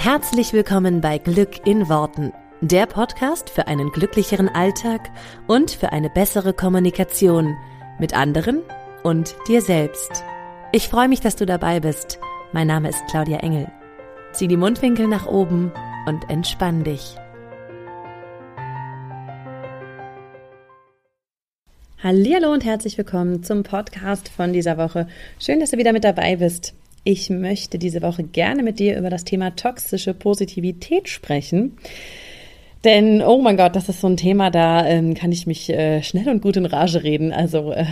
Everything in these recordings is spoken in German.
Herzlich willkommen bei Glück in Worten, der Podcast für einen glücklicheren Alltag und für eine bessere Kommunikation mit anderen und dir selbst. Ich freue mich, dass du dabei bist. Mein Name ist Claudia Engel. Zieh die Mundwinkel nach oben und entspann dich. Hallo und herzlich willkommen zum Podcast von dieser Woche. Schön, dass du wieder mit dabei bist. Ich möchte diese Woche gerne mit dir über das Thema toxische Positivität sprechen. Denn, oh mein Gott, das ist so ein Thema, da ähm, kann ich mich äh, schnell und gut in Rage reden. Also, äh,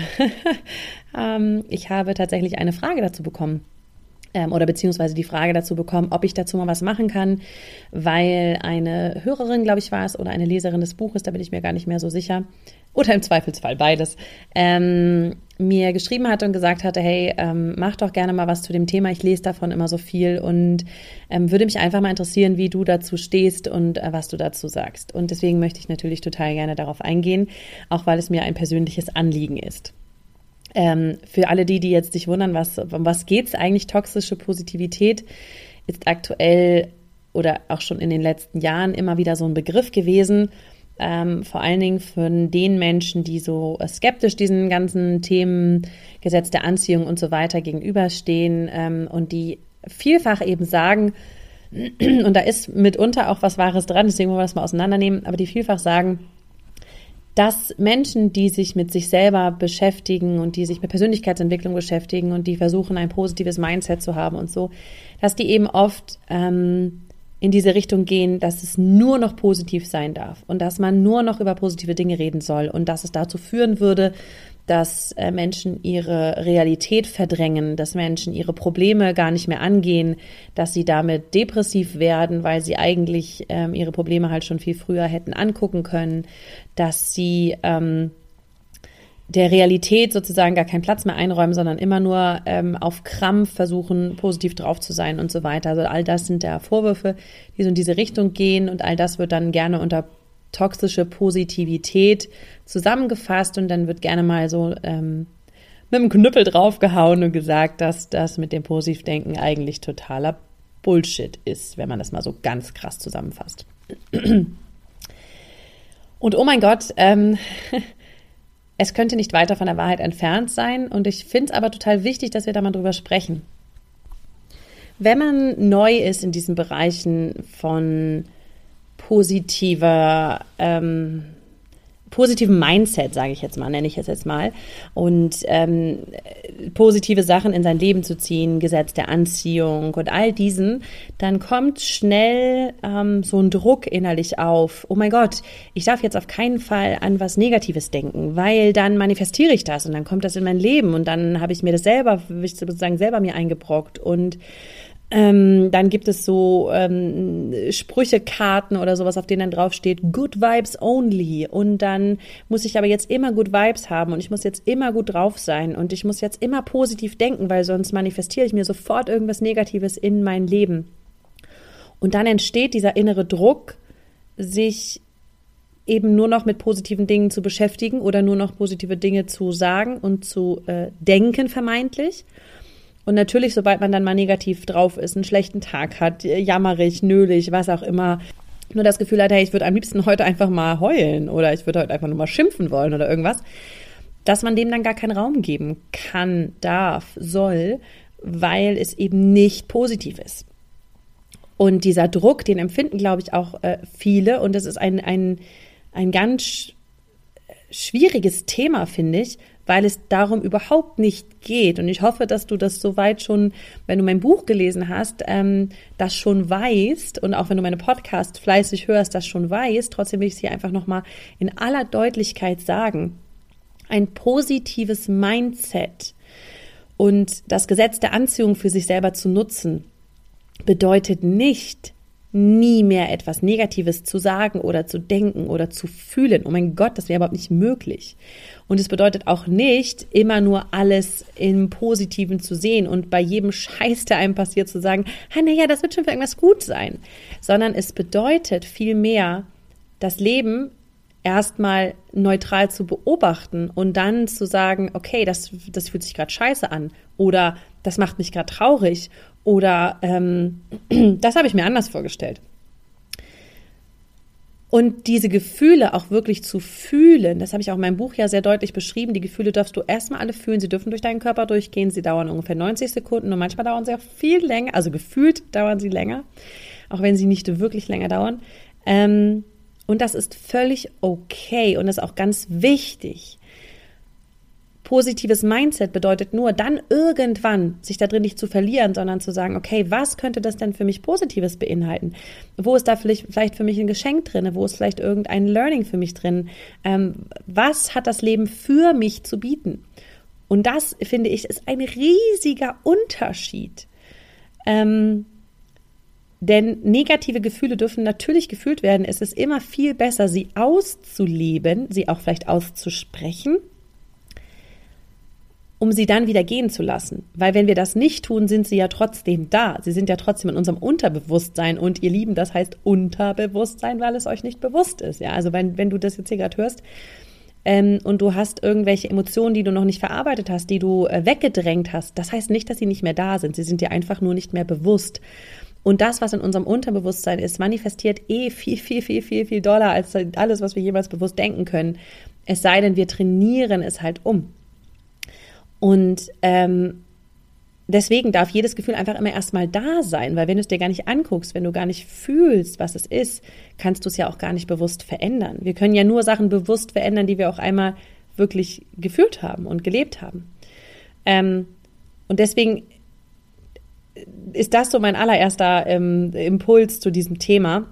ähm, ich habe tatsächlich eine Frage dazu bekommen ähm, oder beziehungsweise die Frage dazu bekommen, ob ich dazu mal was machen kann, weil eine Hörerin, glaube ich, war es, oder eine Leserin des Buches, da bin ich mir gar nicht mehr so sicher, oder im Zweifelsfall beides, ähm, mir geschrieben hatte und gesagt hatte, hey, ähm, mach doch gerne mal was zu dem Thema, ich lese davon immer so viel und ähm, würde mich einfach mal interessieren, wie du dazu stehst und äh, was du dazu sagst. Und deswegen möchte ich natürlich total gerne darauf eingehen, auch weil es mir ein persönliches Anliegen ist. Ähm, für alle die, die jetzt sich wundern, was, um was geht's eigentlich? Toxische Positivität ist aktuell oder auch schon in den letzten Jahren immer wieder so ein Begriff gewesen. Ähm, vor allen Dingen von den Menschen, die so skeptisch diesen ganzen Themen, Gesetz der Anziehung und so weiter gegenüberstehen ähm, und die vielfach eben sagen, und da ist mitunter auch was Wahres dran, deswegen wollen wir das mal auseinandernehmen, aber die vielfach sagen, dass Menschen, die sich mit sich selber beschäftigen und die sich mit Persönlichkeitsentwicklung beschäftigen und die versuchen, ein positives Mindset zu haben und so, dass die eben oft ähm, in diese Richtung gehen, dass es nur noch positiv sein darf und dass man nur noch über positive Dinge reden soll und dass es dazu führen würde, dass äh, Menschen ihre Realität verdrängen, dass Menschen ihre Probleme gar nicht mehr angehen, dass sie damit depressiv werden, weil sie eigentlich ähm, ihre Probleme halt schon viel früher hätten angucken können, dass sie ähm, der Realität sozusagen gar keinen Platz mehr einräumen, sondern immer nur ähm, auf Krampf versuchen, positiv drauf zu sein und so weiter. Also all das sind ja Vorwürfe, die so in diese Richtung gehen und all das wird dann gerne unter toxische Positivität zusammengefasst und dann wird gerne mal so ähm, mit dem Knüppel draufgehauen und gesagt, dass das mit dem Positivdenken eigentlich totaler Bullshit ist, wenn man das mal so ganz krass zusammenfasst. Und oh mein Gott, ähm, es könnte nicht weiter von der Wahrheit entfernt sein und ich finde es aber total wichtig, dass wir da mal drüber sprechen. Wenn man neu ist in diesen Bereichen von positiver, ähm, positiven Mindset, sage ich jetzt mal, nenne ich es jetzt mal, und ähm, positive Sachen in sein Leben zu ziehen, Gesetz der Anziehung und all diesen, dann kommt schnell ähm, so ein Druck innerlich auf. Oh mein Gott, ich darf jetzt auf keinen Fall an was Negatives denken, weil dann manifestiere ich das und dann kommt das in mein Leben und dann habe ich mir das selber, sozusagen selber mir eingebrockt und ähm, dann gibt es so ähm, Sprüchekarten oder sowas, auf denen dann drauf steht Good Vibes only. Und dann muss ich aber jetzt immer Good Vibes haben und ich muss jetzt immer gut drauf sein und ich muss jetzt immer positiv denken, weil sonst manifestiere ich mir sofort irgendwas Negatives in mein Leben. Und dann entsteht dieser innere Druck, sich eben nur noch mit positiven Dingen zu beschäftigen oder nur noch positive Dinge zu sagen und zu äh, denken vermeintlich. Und natürlich, sobald man dann mal negativ drauf ist, einen schlechten Tag hat, jammerig, nölig, was auch immer, nur das Gefühl hat, hey, ich würde am liebsten heute einfach mal heulen oder ich würde heute einfach nur mal schimpfen wollen oder irgendwas, dass man dem dann gar keinen Raum geben kann, darf, soll, weil es eben nicht positiv ist. Und dieser Druck, den empfinden, glaube ich, auch äh, viele. Und das ist ein, ein, ein ganz schwieriges Thema, finde ich, weil es darum überhaupt nicht geht. Und ich hoffe, dass du das soweit schon, wenn du mein Buch gelesen hast, ähm, das schon weißt und auch wenn du meine Podcast fleißig hörst, das schon weißt. Trotzdem will ich es hier einfach nochmal in aller Deutlichkeit sagen. Ein positives Mindset und das Gesetz der Anziehung für sich selber zu nutzen, bedeutet nicht, nie mehr etwas Negatives zu sagen oder zu denken oder zu fühlen. Oh mein Gott, das wäre überhaupt nicht möglich. Und es bedeutet auch nicht, immer nur alles im Positiven zu sehen und bei jedem Scheiß, der einem passiert, zu sagen, naja, das wird schon für irgendwas gut sein. Sondern es bedeutet vielmehr, das Leben erstmal neutral zu beobachten und dann zu sagen, okay, das, das fühlt sich gerade scheiße an oder das macht mich gerade traurig oder ähm, das habe ich mir anders vorgestellt. Und diese Gefühle auch wirklich zu fühlen, das habe ich auch in meinem Buch ja sehr deutlich beschrieben. Die Gefühle darfst du erstmal alle fühlen. Sie dürfen durch deinen Körper durchgehen. Sie dauern ungefähr 90 Sekunden und manchmal dauern sie auch viel länger. Also gefühlt dauern sie länger, auch wenn sie nicht wirklich länger dauern. Ähm, und das ist völlig okay und ist auch ganz wichtig. Positives Mindset bedeutet nur, dann irgendwann sich da drin nicht zu verlieren, sondern zu sagen, okay, was könnte das denn für mich Positives beinhalten? Wo ist da vielleicht, für mich ein Geschenk drin? Wo ist vielleicht irgendein Learning für mich drin? Ähm, was hat das Leben für mich zu bieten? Und das, finde ich, ist ein riesiger Unterschied. Ähm, denn negative Gefühle dürfen natürlich gefühlt werden. Es ist immer viel besser, sie auszuleben, sie auch vielleicht auszusprechen um sie dann wieder gehen zu lassen. Weil wenn wir das nicht tun, sind sie ja trotzdem da. Sie sind ja trotzdem in unserem Unterbewusstsein und ihr Lieben, das heißt Unterbewusstsein, weil es euch nicht bewusst ist. Ja, also wenn, wenn du das jetzt hier gerade hörst ähm, und du hast irgendwelche Emotionen, die du noch nicht verarbeitet hast, die du äh, weggedrängt hast, das heißt nicht, dass sie nicht mehr da sind. Sie sind dir einfach nur nicht mehr bewusst. Und das, was in unserem Unterbewusstsein ist, manifestiert eh viel, viel, viel, viel, viel doller als alles, was wir jemals bewusst denken können. Es sei denn, wir trainieren es halt um. Und ähm, deswegen darf jedes Gefühl einfach immer erstmal da sein, weil wenn du es dir gar nicht anguckst, wenn du gar nicht fühlst, was es ist, kannst du es ja auch gar nicht bewusst verändern. Wir können ja nur Sachen bewusst verändern, die wir auch einmal wirklich gefühlt haben und gelebt haben. Ähm, und deswegen ist das so mein allererster ähm, Impuls zu diesem Thema,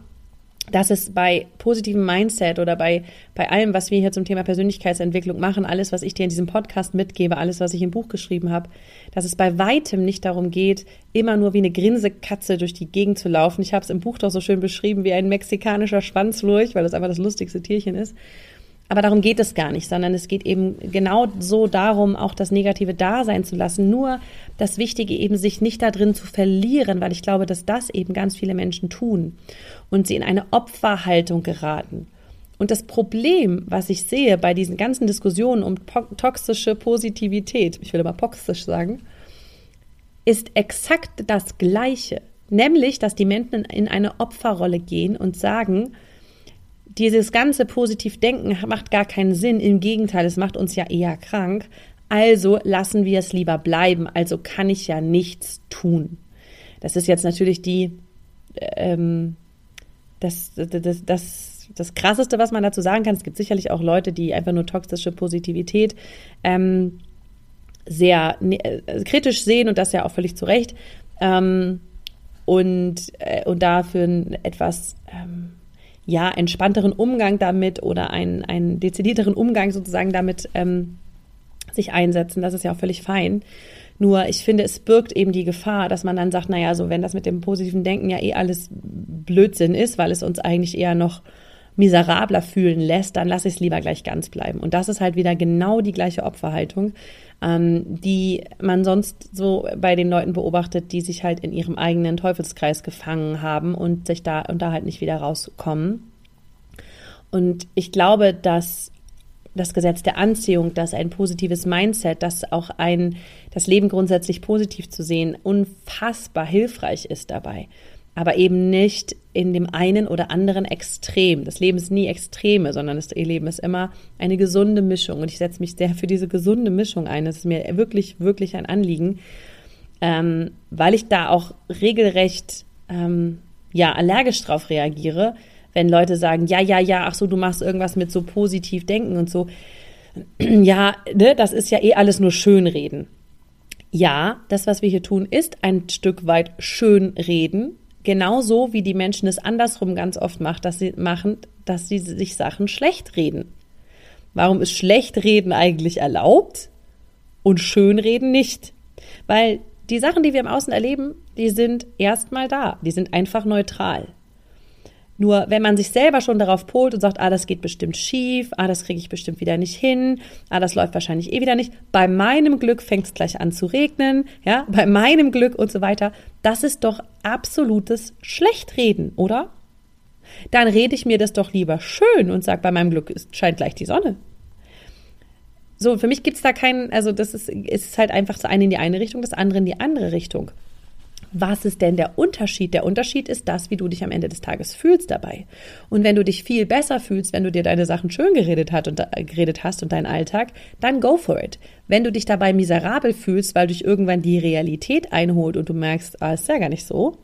dass es bei positivem Mindset oder bei, bei allem, was wir hier zum Thema Persönlichkeitsentwicklung machen, alles, was ich dir in diesem Podcast mitgebe, alles, was ich im Buch geschrieben habe, dass es bei weitem nicht darum geht, immer nur wie eine Grinsekatze durch die Gegend zu laufen. Ich habe es im Buch doch so schön beschrieben wie ein mexikanischer Schwanzlurch, weil das einfach das lustigste Tierchen ist. Aber darum geht es gar nicht, sondern es geht eben genau so darum, auch das Negative da sein zu lassen. Nur das Wichtige eben, sich nicht da drin zu verlieren, weil ich glaube, dass das eben ganz viele Menschen tun und sie in eine Opferhaltung geraten. Und das Problem, was ich sehe bei diesen ganzen Diskussionen um toxische Positivität, ich will aber toxisch sagen, ist exakt das Gleiche. Nämlich, dass die Menschen in eine Opferrolle gehen und sagen, dieses ganze Positivdenken macht gar keinen Sinn. Im Gegenteil, es macht uns ja eher krank. Also lassen wir es lieber bleiben. Also kann ich ja nichts tun. Das ist jetzt natürlich die, ähm, das, das, das, das Krasseste, was man dazu sagen kann. Es gibt sicherlich auch Leute, die einfach nur toxische Positivität ähm, sehr ne, äh, kritisch sehen und das ja auch völlig zu Recht. Ähm, und, äh, und dafür etwas ähm, ja, entspannteren Umgang damit oder einen, einen dezidierteren Umgang sozusagen damit ähm, sich einsetzen. Das ist ja auch völlig fein. Nur ich finde, es birgt eben die Gefahr, dass man dann sagt, naja, so wenn das mit dem positiven Denken ja eh alles Blödsinn ist, weil es uns eigentlich eher noch miserabler fühlen lässt, dann lasse ich es lieber gleich ganz bleiben. Und das ist halt wieder genau die gleiche Opferhaltung, ähm, die man sonst so bei den Leuten beobachtet, die sich halt in ihrem eigenen Teufelskreis gefangen haben und sich da und da halt nicht wieder rauskommen. Und ich glaube, dass das Gesetz der Anziehung, dass ein positives Mindset, dass auch ein, das Leben grundsätzlich positiv zu sehen, unfassbar hilfreich ist dabei aber eben nicht in dem einen oder anderen Extrem. Das Leben ist nie Extreme, sondern das Leben ist immer eine gesunde Mischung. Und ich setze mich sehr für diese gesunde Mischung ein. Das ist mir wirklich, wirklich ein Anliegen, ähm, weil ich da auch regelrecht ähm, ja allergisch drauf reagiere, wenn Leute sagen, ja, ja, ja, ach so, du machst irgendwas mit so positiv denken und so. Ja, ne, das ist ja eh alles nur Schönreden. Ja, das, was wir hier tun, ist ein Stück weit Schönreden, Genauso wie die Menschen es andersrum ganz oft macht, dass sie machen, dass sie sich Sachen schlecht reden. Warum ist Schlechtreden eigentlich erlaubt und Schönreden nicht? Weil die Sachen, die wir im Außen erleben, die sind erstmal da. Die sind einfach neutral. Nur wenn man sich selber schon darauf polt und sagt, ah, das geht bestimmt schief, ah, das kriege ich bestimmt wieder nicht hin, ah, das läuft wahrscheinlich eh wieder nicht, bei meinem Glück fängt es gleich an zu regnen, ja, bei meinem Glück und so weiter, das ist doch absolutes Schlechtreden, oder? Dann rede ich mir das doch lieber schön und sage, bei meinem Glück scheint gleich die Sonne. So, für mich gibt es da keinen, also das ist, ist halt einfach das eine in die eine Richtung, das andere in die andere Richtung. Was ist denn der Unterschied? Der Unterschied ist das, wie du dich am Ende des Tages fühlst dabei. Und wenn du dich viel besser fühlst, wenn du dir deine Sachen schön geredet, hat und, äh, geredet hast und deinen Alltag, dann go for it. Wenn du dich dabei miserabel fühlst, weil dich irgendwann die Realität einholt und du merkst, ah, ist ja gar nicht so,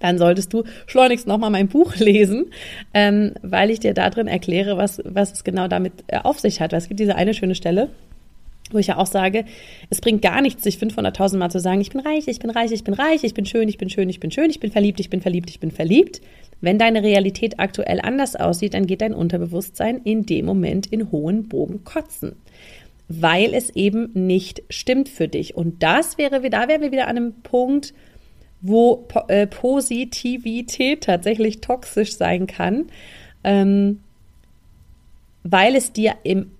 dann solltest du schleunigst nochmal mein Buch lesen, ähm, weil ich dir da drin erkläre, was, was es genau damit äh, auf sich hat. Weil es gibt diese eine schöne Stelle, wo ich ja auch sage, es bringt gar nichts, sich 500.000 Mal zu sagen, ich bin reich, ich bin reich, ich bin reich, ich bin schön, ich bin schön, ich bin schön, ich bin verliebt, ich bin verliebt, ich bin verliebt. Wenn deine Realität aktuell anders aussieht, dann geht dein Unterbewusstsein in dem Moment in hohen Bogen kotzen. Weil es eben nicht stimmt für dich. Und das wäre, da wären wir wieder an einem Punkt, wo äh, Positivität tatsächlich toxisch sein kann, ähm, weil es dir im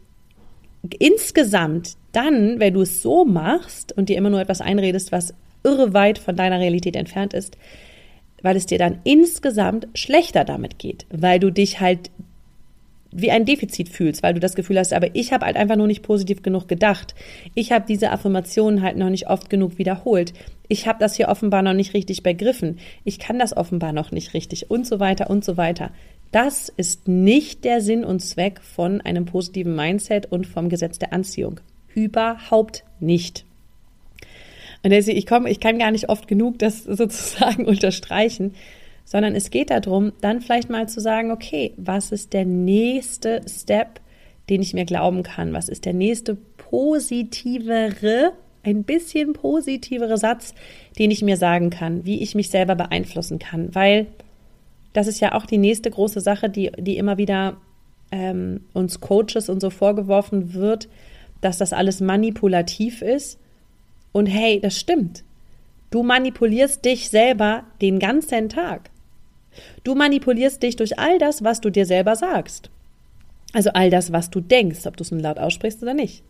insgesamt dann, wenn du es so machst und dir immer nur etwas einredest, was irre weit von deiner Realität entfernt ist, weil es dir dann insgesamt schlechter damit geht, weil du dich halt wie ein Defizit fühlst, weil du das Gefühl hast, aber ich habe halt einfach nur nicht positiv genug gedacht. Ich habe diese Affirmationen halt noch nicht oft genug wiederholt. Ich habe das hier offenbar noch nicht richtig begriffen. Ich kann das offenbar noch nicht richtig und so weiter und so weiter. Das ist nicht der Sinn und Zweck von einem positiven Mindset und vom Gesetz der Anziehung. Überhaupt nicht. Und ich, komme, ich kann gar nicht oft genug das sozusagen unterstreichen, sondern es geht darum, dann vielleicht mal zu sagen, okay, was ist der nächste Step, den ich mir glauben kann? Was ist der nächste positivere, ein bisschen positivere Satz, den ich mir sagen kann, wie ich mich selber beeinflussen kann? Weil das ist ja auch die nächste große Sache, die, die immer wieder ähm, uns Coaches und so vorgeworfen wird, dass das alles manipulativ ist. Und hey, das stimmt. Du manipulierst dich selber den ganzen Tag. Du manipulierst dich durch all das, was du dir selber sagst. Also all das, was du denkst, ob du es nun laut aussprichst oder nicht.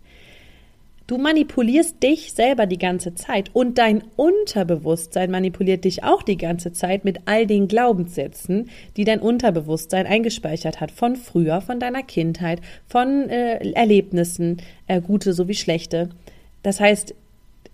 Du manipulierst dich selber die ganze Zeit und dein Unterbewusstsein manipuliert dich auch die ganze Zeit mit all den Glaubenssätzen, die dein Unterbewusstsein eingespeichert hat von früher, von deiner Kindheit, von äh, Erlebnissen, äh, gute sowie schlechte. Das heißt,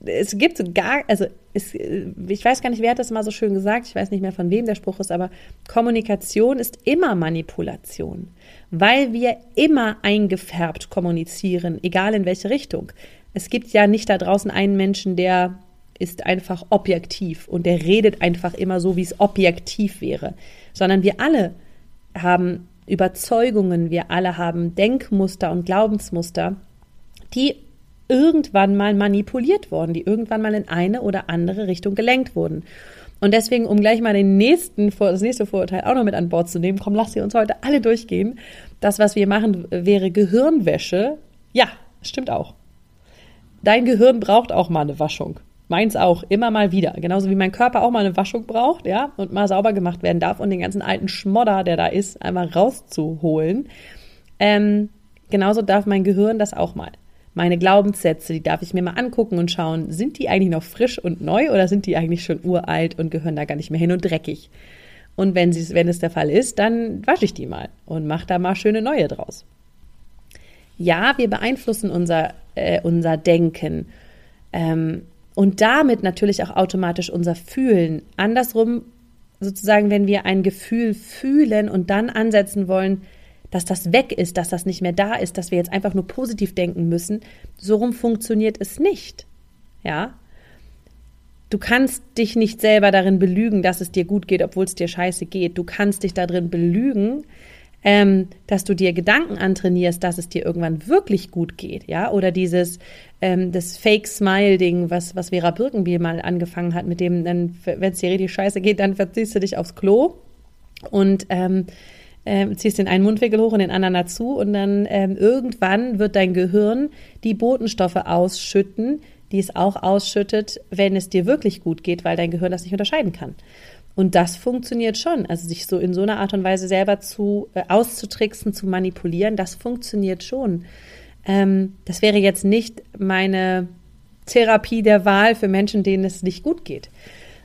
es gibt gar, also es, ich weiß gar nicht, wer hat das mal so schön gesagt, ich weiß nicht mehr von wem der Spruch ist, aber Kommunikation ist immer Manipulation, weil wir immer eingefärbt kommunizieren, egal in welche Richtung es gibt ja nicht da draußen einen Menschen, der ist einfach objektiv und der redet einfach immer so, wie es objektiv wäre, sondern wir alle haben Überzeugungen, wir alle haben Denkmuster und Glaubensmuster, die irgendwann mal manipuliert wurden, die irgendwann mal in eine oder andere Richtung gelenkt wurden. Und deswegen, um gleich mal den nächsten, das nächste Vorurteil auch noch mit an Bord zu nehmen, komm, lass sie uns heute alle durchgehen. Das, was wir machen, wäre Gehirnwäsche. Ja, stimmt auch. Dein Gehirn braucht auch mal eine Waschung. Meins auch, immer mal wieder. Genauso wie mein Körper auch mal eine Waschung braucht, ja, und mal sauber gemacht werden darf und den ganzen alten Schmodder, der da ist, einmal rauszuholen. Ähm, genauso darf mein Gehirn das auch mal. Meine Glaubenssätze, die darf ich mir mal angucken und schauen, sind die eigentlich noch frisch und neu oder sind die eigentlich schon uralt und gehören da gar nicht mehr hin und dreckig? Und wenn, sie, wenn es der Fall ist, dann wasche ich die mal und mache da mal schöne neue draus. Ja, wir beeinflussen unser äh, unser Denken. Ähm, und damit natürlich auch automatisch unser Fühlen. Andersrum, sozusagen, wenn wir ein Gefühl fühlen und dann ansetzen wollen, dass das weg ist, dass das nicht mehr da ist, dass wir jetzt einfach nur positiv denken müssen, so rum funktioniert es nicht. Ja? Du kannst dich nicht selber darin belügen, dass es dir gut geht, obwohl es dir scheiße geht. Du kannst dich darin belügen, ähm, dass du dir Gedanken antrainierst, dass es dir irgendwann wirklich gut geht, ja, oder dieses ähm, das Fake Smile Ding, was was Vera Birkenbiel mal angefangen hat, mit dem dann, wenn es dir richtig scheiße geht, dann verziehst du dich aufs Klo und ähm, ähm, ziehst den einen Mundwinkel hoch und den anderen dazu und dann ähm, irgendwann wird dein Gehirn die Botenstoffe ausschütten, die es auch ausschüttet, wenn es dir wirklich gut geht, weil dein Gehirn das nicht unterscheiden kann. Und das funktioniert schon. Also sich so in so einer Art und Weise selber zu äh, auszutricksen, zu manipulieren, das funktioniert schon. Ähm, das wäre jetzt nicht meine Therapie der Wahl für Menschen, denen es nicht gut geht,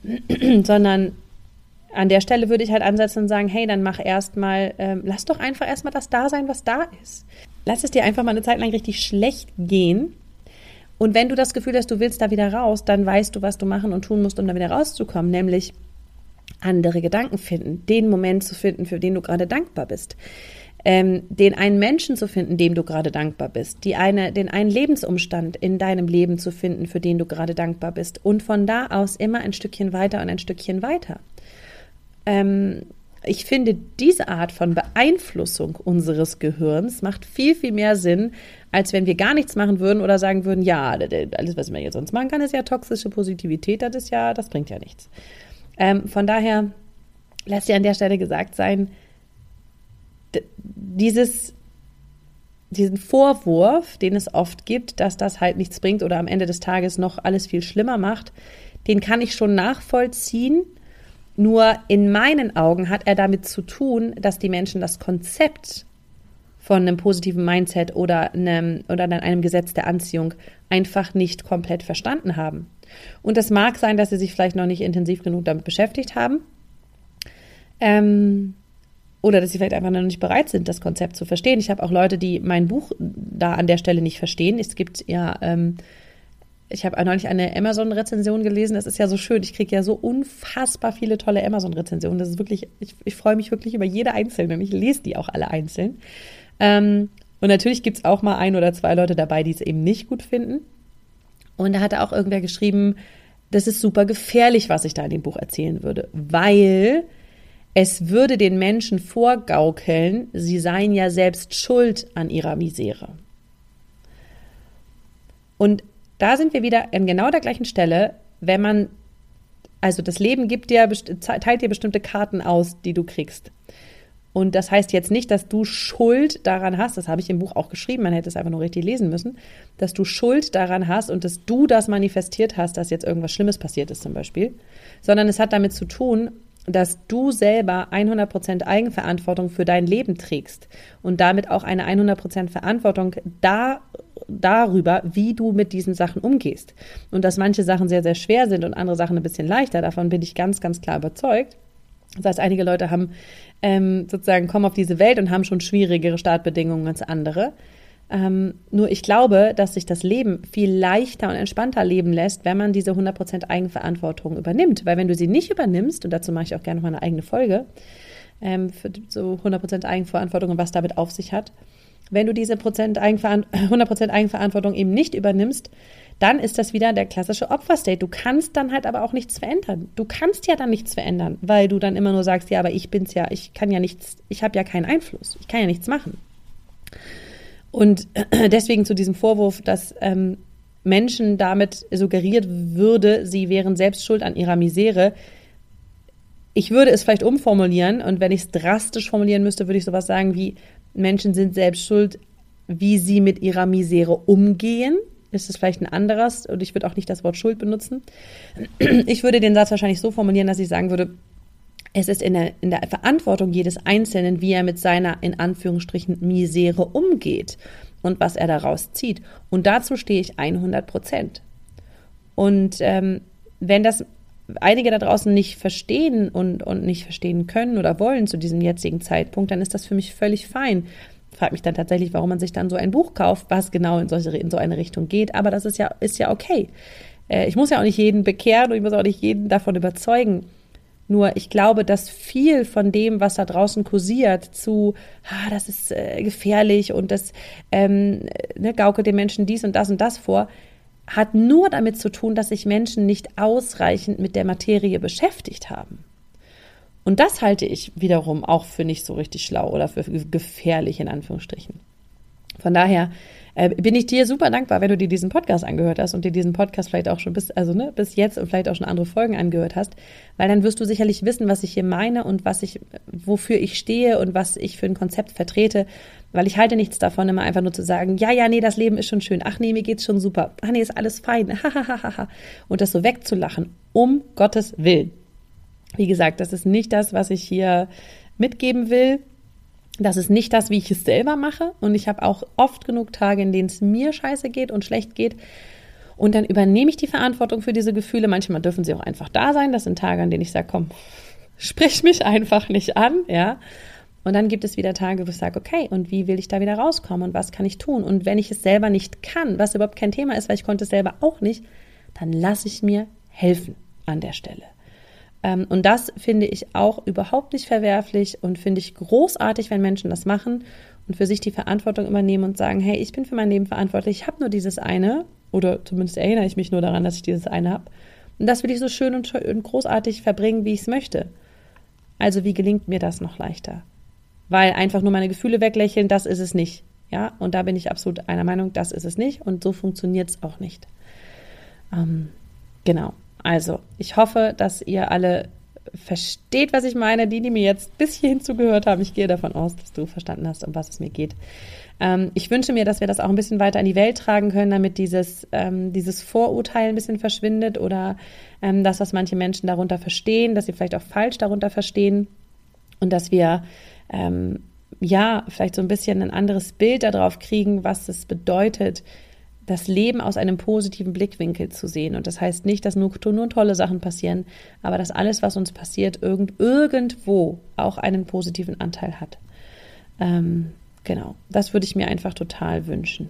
sondern an der Stelle würde ich halt ansetzen und sagen, hey, dann mach erstmal, ähm, lass doch einfach erstmal das da sein, was da ist. Lass es dir einfach mal eine Zeit lang richtig schlecht gehen. Und wenn du das Gefühl hast, du willst da wieder raus, dann weißt du, was du machen und tun musst, um da wieder rauszukommen, nämlich andere Gedanken finden, den Moment zu finden, für den du gerade dankbar bist. Ähm, den einen Menschen zu finden, dem du gerade dankbar bist, die eine, den einen Lebensumstand in deinem Leben zu finden, für den du gerade dankbar bist und von da aus immer ein Stückchen weiter und ein Stückchen weiter. Ähm, ich finde, diese Art von Beeinflussung unseres Gehirns macht viel, viel mehr Sinn, als wenn wir gar nichts machen würden oder sagen würden, ja, alles, was man jetzt sonst machen kann, ist ja toxische Positivität, das ist ja, das bringt ja nichts. Ähm, von daher, lässt dir an der Stelle gesagt sein, dieses, diesen Vorwurf, den es oft gibt, dass das halt nichts bringt oder am Ende des Tages noch alles viel schlimmer macht, den kann ich schon nachvollziehen. Nur in meinen Augen hat er damit zu tun, dass die Menschen das Konzept von einem positiven Mindset oder einem, oder einem Gesetz der Anziehung einfach nicht komplett verstanden haben. Und es mag sein, dass sie sich vielleicht noch nicht intensiv genug damit beschäftigt haben. Ähm, oder dass sie vielleicht einfach noch nicht bereit sind, das Konzept zu verstehen. Ich habe auch Leute, die mein Buch da an der Stelle nicht verstehen. Es gibt ja, ähm, ich habe neulich eine Amazon-Rezension gelesen. Das ist ja so schön. Ich kriege ja so unfassbar viele tolle Amazon-Rezensionen. Das ist wirklich, ich, ich freue mich wirklich über jede einzelne ich lese die auch alle einzeln. Ähm, und natürlich gibt es auch mal ein oder zwei Leute dabei, die es eben nicht gut finden. Und da hatte auch irgendwer geschrieben, das ist super gefährlich, was ich da in dem Buch erzählen würde, weil es würde den Menschen vorgaukeln, sie seien ja selbst schuld an ihrer Misere. Und da sind wir wieder an genau der gleichen Stelle, wenn man, also das Leben gibt dir, teilt dir bestimmte Karten aus, die du kriegst. Und das heißt jetzt nicht, dass du Schuld daran hast, das habe ich im Buch auch geschrieben, man hätte es einfach nur richtig lesen müssen, dass du Schuld daran hast und dass du das manifestiert hast, dass jetzt irgendwas Schlimmes passiert ist zum Beispiel, sondern es hat damit zu tun, dass du selber 100% Eigenverantwortung für dein Leben trägst und damit auch eine 100% Verantwortung da, darüber, wie du mit diesen Sachen umgehst. Und dass manche Sachen sehr, sehr schwer sind und andere Sachen ein bisschen leichter, davon bin ich ganz, ganz klar überzeugt. Das heißt, einige Leute haben ähm, sozusagen kommen auf diese Welt und haben schon schwierigere Startbedingungen als andere. Ähm, nur ich glaube, dass sich das Leben viel leichter und entspannter leben lässt, wenn man diese 100% Eigenverantwortung übernimmt. Weil wenn du sie nicht übernimmst, und dazu mache ich auch gerne mal eine eigene Folge, ähm, für so 100% Eigenverantwortung und was damit auf sich hat, wenn du diese Prozent Eigenveran 100% Eigenverantwortung eben nicht übernimmst, dann ist das wieder der klassische Opferstate. Du kannst dann halt aber auch nichts verändern. Du kannst ja dann nichts verändern, weil du dann immer nur sagst, ja, aber ich bin's ja, ich kann ja nichts, ich habe ja keinen Einfluss, ich kann ja nichts machen. Und deswegen zu diesem Vorwurf, dass ähm, Menschen damit suggeriert würde, sie wären selbst schuld an ihrer Misere. Ich würde es vielleicht umformulieren und wenn ich es drastisch formulieren müsste, würde ich sowas sagen wie Menschen sind selbst schuld, wie sie mit ihrer Misere umgehen ist es vielleicht ein anderes und ich würde auch nicht das Wort Schuld benutzen. Ich würde den Satz wahrscheinlich so formulieren, dass ich sagen würde, es ist in der, in der Verantwortung jedes Einzelnen, wie er mit seiner in Anführungsstrichen Misere umgeht und was er daraus zieht. Und dazu stehe ich 100 Prozent. Und ähm, wenn das einige da draußen nicht verstehen und, und nicht verstehen können oder wollen zu diesem jetzigen Zeitpunkt, dann ist das für mich völlig fein frage mich dann tatsächlich, warum man sich dann so ein Buch kauft, was genau in, solche, in so eine Richtung geht. Aber das ist ja, ist ja okay. Äh, ich muss ja auch nicht jeden bekehren und ich muss auch nicht jeden davon überzeugen. Nur ich glaube, dass viel von dem, was da draußen kursiert, zu, ah, das ist äh, gefährlich und das ähm, ne, gaukelt den Menschen dies und das und das vor, hat nur damit zu tun, dass sich Menschen nicht ausreichend mit der Materie beschäftigt haben. Und das halte ich wiederum auch für nicht so richtig schlau oder für gefährlich in Anführungsstrichen. Von daher äh, bin ich dir super dankbar, wenn du dir diesen Podcast angehört hast und dir diesen Podcast vielleicht auch schon bis, also ne, bis jetzt und vielleicht auch schon andere Folgen angehört hast, weil dann wirst du sicherlich wissen, was ich hier meine und was ich, wofür ich stehe und was ich für ein Konzept vertrete, weil ich halte nichts davon, immer einfach nur zu sagen, ja, ja, nee, das Leben ist schon schön, ach nee, mir geht's schon super, ach nee, ist alles fein, hahaha, und das so wegzulachen, um Gottes Willen. Wie gesagt, das ist nicht das, was ich hier mitgeben will. Das ist nicht das, wie ich es selber mache. Und ich habe auch oft genug Tage, in denen es mir scheiße geht und schlecht geht. Und dann übernehme ich die Verantwortung für diese Gefühle. Manchmal dürfen sie auch einfach da sein. Das sind Tage, an denen ich sage, komm, sprich mich einfach nicht an, ja. Und dann gibt es wieder Tage, wo ich sage, okay, und wie will ich da wieder rauskommen und was kann ich tun? Und wenn ich es selber nicht kann, was überhaupt kein Thema ist, weil ich konnte es selber auch nicht, dann lasse ich mir helfen an der Stelle. Ähm, und das finde ich auch überhaupt nicht verwerflich und finde ich großartig, wenn Menschen das machen und für sich die Verantwortung übernehmen und sagen, hey, ich bin für mein Leben verantwortlich, ich habe nur dieses eine oder zumindest erinnere ich mich nur daran, dass ich dieses eine habe. Und das will ich so schön und großartig verbringen, wie ich es möchte. Also wie gelingt mir das noch leichter? Weil einfach nur meine Gefühle weglächeln, das ist es nicht. Ja, und da bin ich absolut einer Meinung, das ist es nicht und so funktioniert es auch nicht. Ähm, genau. Also, ich hoffe, dass ihr alle versteht, was ich meine. Die, die mir jetzt bis hierhin zugehört haben, ich gehe davon aus, dass du verstanden hast, um was es mir geht. Ähm, ich wünsche mir, dass wir das auch ein bisschen weiter in die Welt tragen können, damit dieses, ähm, dieses Vorurteil ein bisschen verschwindet oder ähm, das, was manche Menschen darunter verstehen, dass sie vielleicht auch falsch darunter verstehen und dass wir ähm, ja vielleicht so ein bisschen ein anderes Bild darauf kriegen, was es bedeutet, das Leben aus einem positiven Blickwinkel zu sehen. Und das heißt nicht, dass nur, nur tolle Sachen passieren, aber dass alles, was uns passiert, irgend, irgendwo auch einen positiven Anteil hat. Ähm, genau, das würde ich mir einfach total wünschen.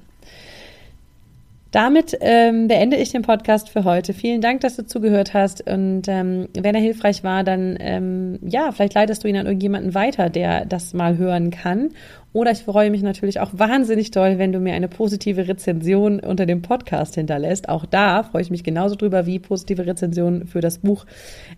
Damit ähm, beende ich den Podcast für heute. Vielen Dank, dass du zugehört hast. Und ähm, wenn er hilfreich war, dann ähm, ja, vielleicht leitest du ihn an irgendjemanden weiter, der das mal hören kann. Oder ich freue mich natürlich auch wahnsinnig toll, wenn du mir eine positive Rezension unter dem Podcast hinterlässt. Auch da freue ich mich genauso drüber wie positive Rezensionen für das Buch.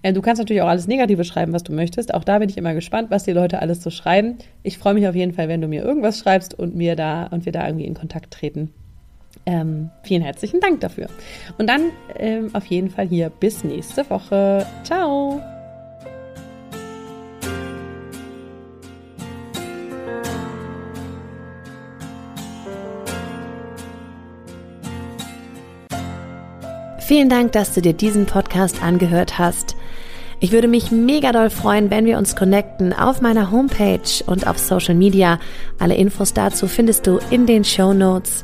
Äh, du kannst natürlich auch alles Negative schreiben, was du möchtest. Auch da bin ich immer gespannt, was die Leute alles so schreiben. Ich freue mich auf jeden Fall, wenn du mir irgendwas schreibst und mir da und wir da irgendwie in Kontakt treten. Ähm, vielen herzlichen Dank dafür. Und dann ähm, auf jeden Fall hier bis nächste Woche. Ciao! Vielen Dank, dass du dir diesen Podcast angehört hast. Ich würde mich mega doll freuen, wenn wir uns connecten auf meiner Homepage und auf Social Media. Alle Infos dazu findest du in den Show Notes.